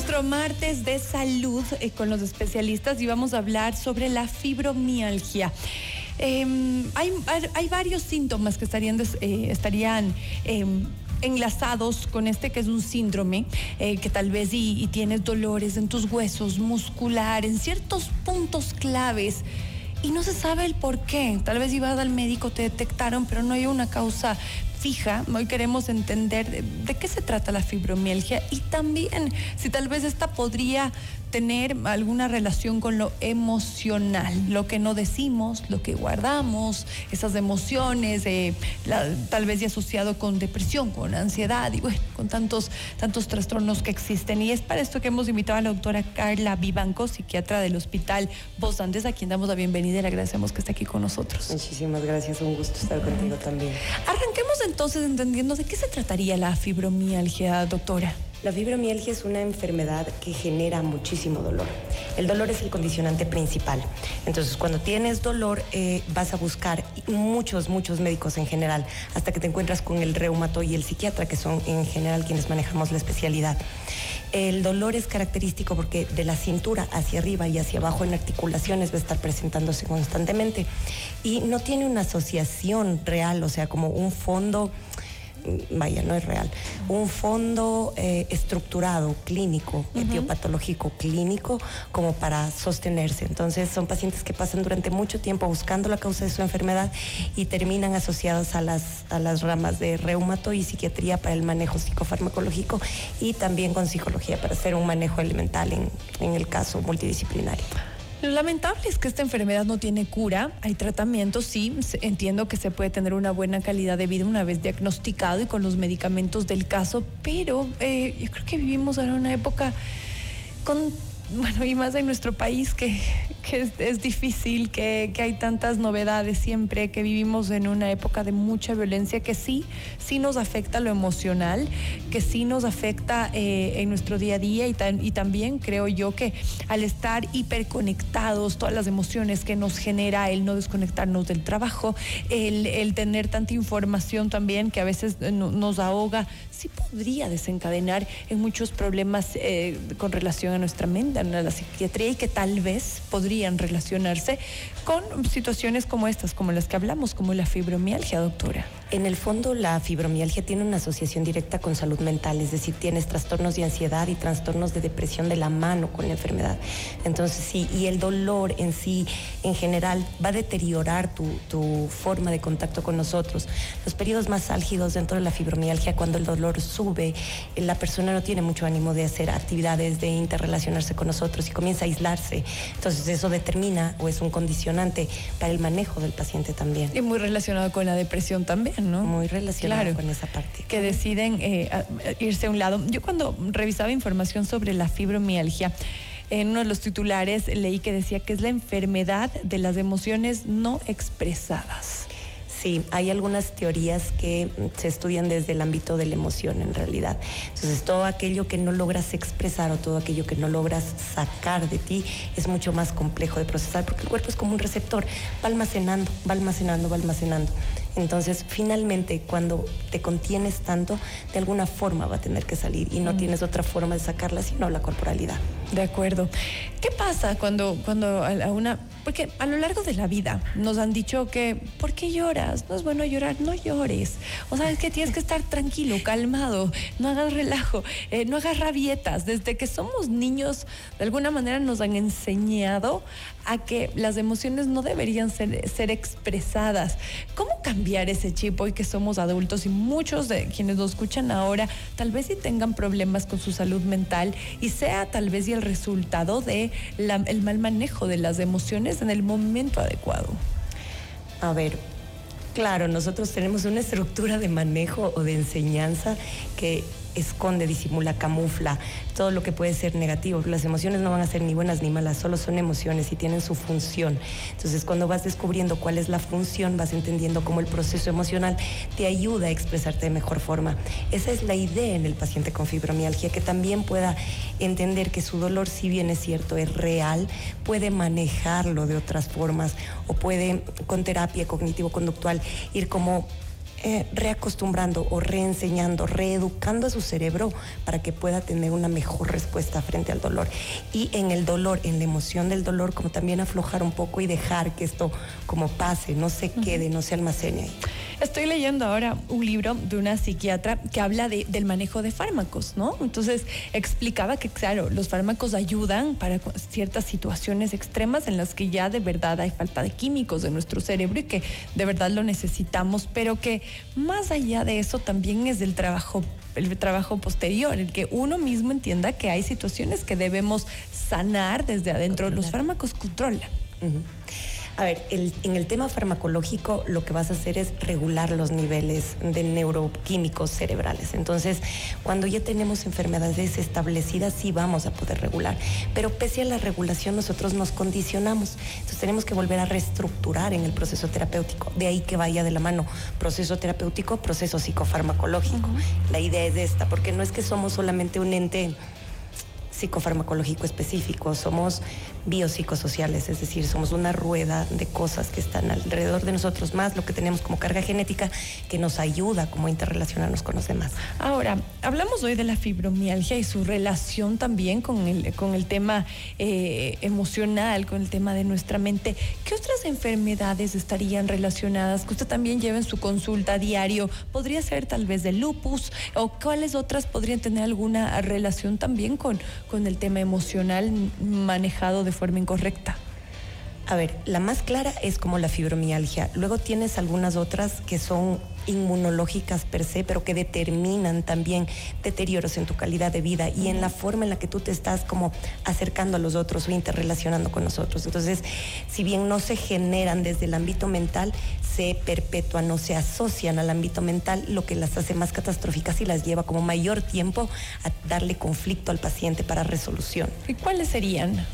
nuestro martes de salud eh, con los especialistas y vamos a hablar sobre la fibromialgia. Em, hay, hay, varios síntomas que estarían, eh, estarían em, enlazados con este que es un síndrome, eh, que tal vez y, y tienes dolores en tus huesos, muscular, en ciertos puntos claves y no se sabe el por qué. Tal vez ibas al médico, te detectaron, pero no hay una causa fija. Hoy queremos entender de, qué se trata la fibromialgia y también si tal vez esta podría tener alguna relación con lo emocional, lo que no decimos, lo que guardamos, esas emociones, eh, tal vez y asociado con depresión, con ansiedad y bueno, con tantos, tantos trastornos que existen. Y es para esto que hemos invitado a la doctora Carla Vivanco, psiquiatra del Hospital Vos Andes, a quien damos la bienvenida y le agradecemos que esté aquí con nosotros. Muchísimas gracias, un gusto estar contigo también. Arranquemos entonces entendiendo de qué se trataría la fibromialgia, doctora. La fibromialgia es una enfermedad que genera muchísimo dolor. El dolor es el condicionante principal. Entonces, cuando tienes dolor, eh, vas a buscar muchos, muchos médicos en general, hasta que te encuentras con el reumato y el psiquiatra, que son en general quienes manejamos la especialidad. El dolor es característico porque de la cintura hacia arriba y hacia abajo en articulaciones va a estar presentándose constantemente y no tiene una asociación real, o sea, como un fondo vaya, no es real, un fondo eh, estructurado, clínico, etiopatológico, clínico, como para sostenerse. Entonces son pacientes que pasan durante mucho tiempo buscando la causa de su enfermedad y terminan asociados a las, a las ramas de reumato y psiquiatría para el manejo psicofarmacológico y también con psicología para hacer un manejo elemental en, en el caso multidisciplinario. Lo lamentable es que esta enfermedad no tiene cura, hay tratamientos, sí, entiendo que se puede tener una buena calidad de vida una vez diagnosticado y con los medicamentos del caso, pero eh, yo creo que vivimos ahora una época con bueno, y más en nuestro país que, es, difícil, que, hay tantas novedades siempre, que vivimos en una época de mucha violencia que sí, sí nos afecta lo emocional, que sí nos afecta eh, en nuestro día a día y, también creo yo que al estar hiperconectados, todas las emociones que nos genera el no desconectarnos del trabajo, el, tener tanta información también que a veces eh, nos ahoga, sí podría desencadenar en muchos problemas eh, con relación a nuestra mente a la psiquiatría y que tal vez relacionarse con situaciones como estas, como las que hablamos, como la fibromialgia, doctora. En el fondo, la fibromialgia tiene una asociación directa con salud mental, es decir, tienes trastornos de ansiedad y trastornos de depresión de la mano con la enfermedad. Entonces, sí, y el dolor en sí, en general, va a deteriorar tu, tu forma de contacto con nosotros. Los periodos más álgidos dentro de la fibromialgia, cuando el dolor sube, la persona no tiene mucho ánimo de hacer actividades, de interrelacionarse con nosotros y comienza a aislarse. Entonces, eso determina o es un condicionante para el manejo del paciente también. Y muy relacionado con la depresión también. Muy relacionado con esa parte. Que deciden eh, irse a un lado. Yo cuando revisaba información sobre la fibromialgia, en uno de los titulares leí que decía que es la enfermedad de las emociones no expresadas. Sí, hay algunas teorías que se estudian desde el ámbito de la emoción en realidad. Entonces, todo aquello que no logras expresar o todo aquello que no logras sacar de ti es mucho más complejo de procesar porque el cuerpo es como un receptor, va almacenando, va almacenando, va almacenando. Entonces, finalmente, cuando te contienes tanto, de alguna forma va a tener que salir y no tienes otra forma de sacarla sino la corporalidad. De acuerdo. ¿Qué pasa cuando, cuando a una... Porque a lo largo de la vida nos han dicho que, ¿por qué lloras? No es bueno llorar, no llores. O sabes que tienes que estar tranquilo, calmado, no hagas relajo, eh, no hagas rabietas. Desde que somos niños, de alguna manera nos han enseñado a que las emociones no deberían ser, ser expresadas. ¿Cómo cambiar ese chip hoy que somos adultos y muchos de quienes nos escuchan ahora tal vez sí tengan problemas con su salud mental y sea tal vez y el resultado de el mal manejo de las emociones en el momento adecuado? A ver, Claro, nosotros tenemos una estructura de manejo o de enseñanza que esconde, disimula, camufla todo lo que puede ser negativo. Las emociones no van a ser ni buenas ni malas, solo son emociones y tienen su función. Entonces, cuando vas descubriendo cuál es la función, vas entendiendo cómo el proceso emocional te ayuda a expresarte de mejor forma. Esa es la idea en el paciente con fibromialgia, que también pueda entender que su dolor, si bien es cierto, es real, puede manejarlo de otras formas o puede, con terapia cognitivo-conductual, ir como eh, reacostumbrando o reenseñando, reeducando a su cerebro para que pueda tener una mejor respuesta frente al dolor. Y en el dolor, en la emoción del dolor, como también aflojar un poco y dejar que esto como pase, no se quede, no se almacene ahí. Estoy leyendo ahora un libro de una psiquiatra que habla de, del manejo de fármacos, ¿no? Entonces explicaba que, claro, los fármacos ayudan para ciertas situaciones extremas en las que ya de verdad hay falta de químicos de nuestro cerebro y que de verdad lo necesitamos, pero que más allá de eso también es del trabajo el trabajo posterior, el que uno mismo entienda que hay situaciones que debemos sanar desde adentro. Los fármacos controlan. A ver, en el tema farmacológico lo que vas a hacer es regular los niveles de neuroquímicos cerebrales. Entonces, cuando ya tenemos enfermedades establecidas, sí vamos a poder regular. Pero pese a la regulación, nosotros nos condicionamos. Entonces, tenemos que volver a reestructurar en el proceso terapéutico. De ahí que vaya de la mano proceso terapéutico, proceso psicofarmacológico. La idea es esta, porque no es que somos solamente un ente psicofarmacológico específico, somos biopsicosociales, es decir, somos una rueda de cosas que están alrededor de nosotros, más lo que tenemos como carga genética que nos ayuda como a interrelacionarnos con los demás. Ahora, hablamos hoy de la fibromialgia y su relación también con el, con el tema eh, emocional, con el tema de nuestra mente. ¿Qué otras enfermedades estarían relacionadas que usted también lleva en su consulta diario? ¿Podría ser tal vez de lupus o cuáles otras podrían tener alguna relación también con, con el tema emocional manejado de forma incorrecta? A ver, la más clara es como la fibromialgia. Luego tienes algunas otras que son inmunológicas per se, pero que determinan también deterioros en tu calidad de vida y en la forma en la que tú te estás como acercando a los otros o interrelacionando con nosotros. Entonces, si bien no se generan desde el ámbito mental, se perpetúan, no se asocian al ámbito mental, lo que las hace más catastróficas y las lleva como mayor tiempo a darle conflicto al paciente para resolución. ¿Y cuáles serían?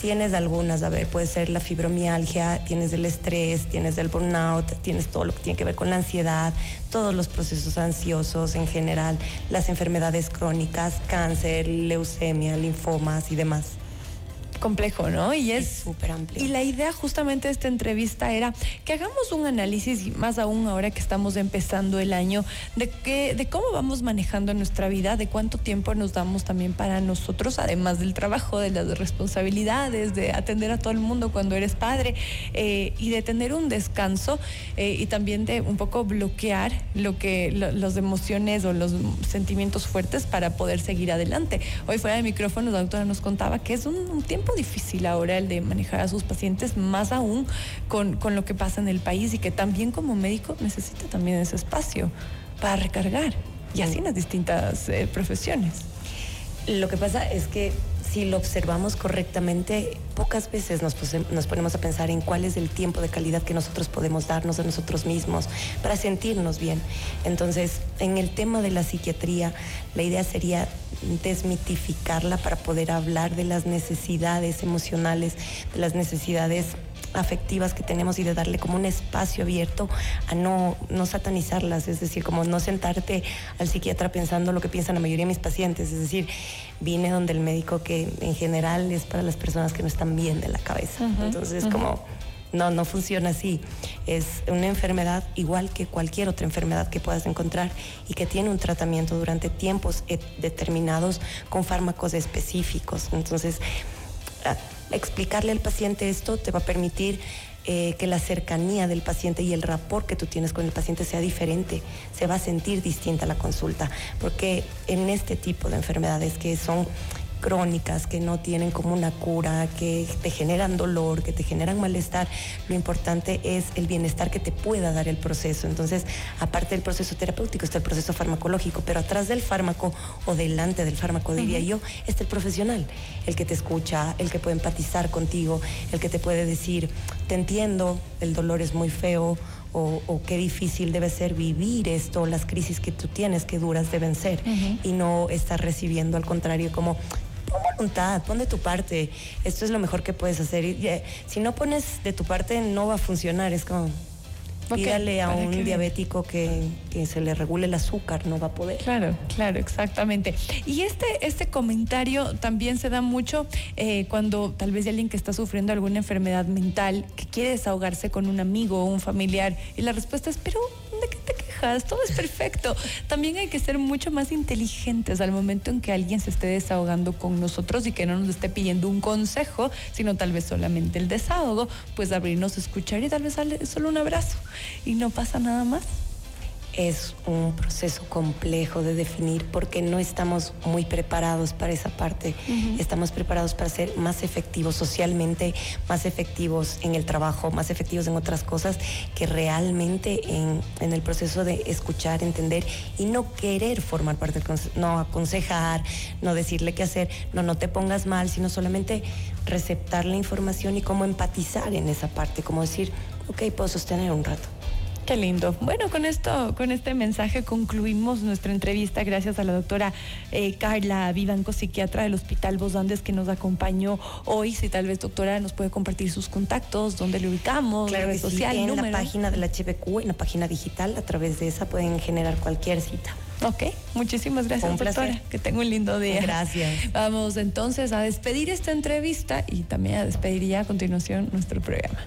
Tienes algunas, a ver, puede ser la fibromialgia, tienes el estrés, tienes el burnout, tienes todo lo que tiene que ver con la ansiedad, todos los procesos ansiosos en general, las enfermedades crónicas, cáncer, leucemia, linfomas y demás complejo, ¿no? Y es súper amplio. Y la idea justamente de esta entrevista era que hagamos un análisis, más aún ahora que estamos empezando el año, de, que, de cómo vamos manejando nuestra vida, de cuánto tiempo nos damos también para nosotros, además del trabajo, de las responsabilidades, de atender a todo el mundo cuando eres padre eh, y de tener un descanso eh, y también de un poco bloquear lo que las emociones o los sentimientos fuertes para poder seguir adelante. Hoy fuera de micrófono la doctora nos contaba que es un tiempo difícil ahora el de manejar a sus pacientes, más aún con, con lo que pasa en el país y que también como médico necesita también ese espacio para recargar y así en las distintas eh, profesiones. Lo que pasa es que si lo observamos correctamente, pocas veces nos, nos, ponemos a pensar en cuál es el tiempo de calidad que nosotros podemos darnos a nosotros mismos para sentirnos bien. Entonces, en el tema de la psiquiatría, la idea sería desmitificarla para poder hablar de las necesidades emocionales, de las necesidades afectivas que tenemos y de darle como un espacio abierto a no, no satanizarlas, es decir, como no sentarte al psiquiatra pensando lo que piensan la mayoría de mis pacientes, es decir, vine donde el médico que en general es para las personas que no están bien de la cabeza. Entonces, como no, no funciona así. Es una enfermedad igual que cualquier otra enfermedad que puedas encontrar y que tiene un tratamiento durante tiempos eh, determinados con fármacos específicos. Entonces, explicarle al paciente esto te va a permitir eh, que la cercanía del paciente y el rapport que tú tienes con el paciente sea diferente, se va a sentir distinta la consulta, porque en este tipo de enfermedades que son crónicas, que no tienen como una cura, que te generan dolor, que te generan malestar, lo importante es el bienestar que te pueda dar el proceso. Entonces, aparte del proceso terapéutico está el proceso farmacológico, pero atrás del fármaco o delante del fármaco, diría yo, está el profesional, el que te escucha, el que puede empatizar contigo, el que te puede decir, te entiendo, el dolor es muy feo. O, qué difícil debe ser vivir esto, las crisis que tú tienes, qué duras deben ser, y no estar recibiendo al contrario como voluntad, pon de tu parte. Esto es lo mejor que puedes hacer. Y, eh, si no pones de tu parte, no va a funcionar. Es como. Pídale a un diabético que, se le regule el azúcar, no va a poder. Claro, claro, exactamente. Y este, este comentario también se da mucho eh, cuando tal vez alguien que está sufriendo alguna enfermedad mental, que quiere desahogarse con un amigo o un familiar, y la respuesta es, pero todo es perfecto. También hay que ser mucho más inteligentes al momento en que alguien se esté desahogando con nosotros y que no nos esté pidiendo un consejo, sino tal vez solamente el desahogo, pues abrirnos escuchar y tal vez solo un abrazo y no pasa nada más es un proceso complejo de definir porque no estamos muy preparados para esa parte. Estamos preparados para ser más efectivos socialmente, más efectivos en el trabajo, más efectivos en otras cosas que realmente en, el proceso de escuchar, entender y no querer formar parte del no aconsejar, no decirle qué hacer, no, no te pongas mal, sino solamente receptar la información y cómo empatizar en esa parte, como decir, ok, puedo sostener un rato. Qué lindo. Bueno, con esto, con este mensaje concluimos nuestra entrevista. Gracias a la doctora eh, Carla Vivanco, psiquiatra del Hospital Vos Andes, que nos acompañó hoy. Si tal vez, doctora, nos puede compartir sus contactos, dónde le ubicamos, claro en la página de la HBQ, en la página digital. A través de esa pueden generar cualquier cita. Ok, muchísimas gracias, doctora. Que tenga un lindo día. Gracias. Vamos entonces a despedir esta entrevista y también a despedir ya a continuación nuestro programa.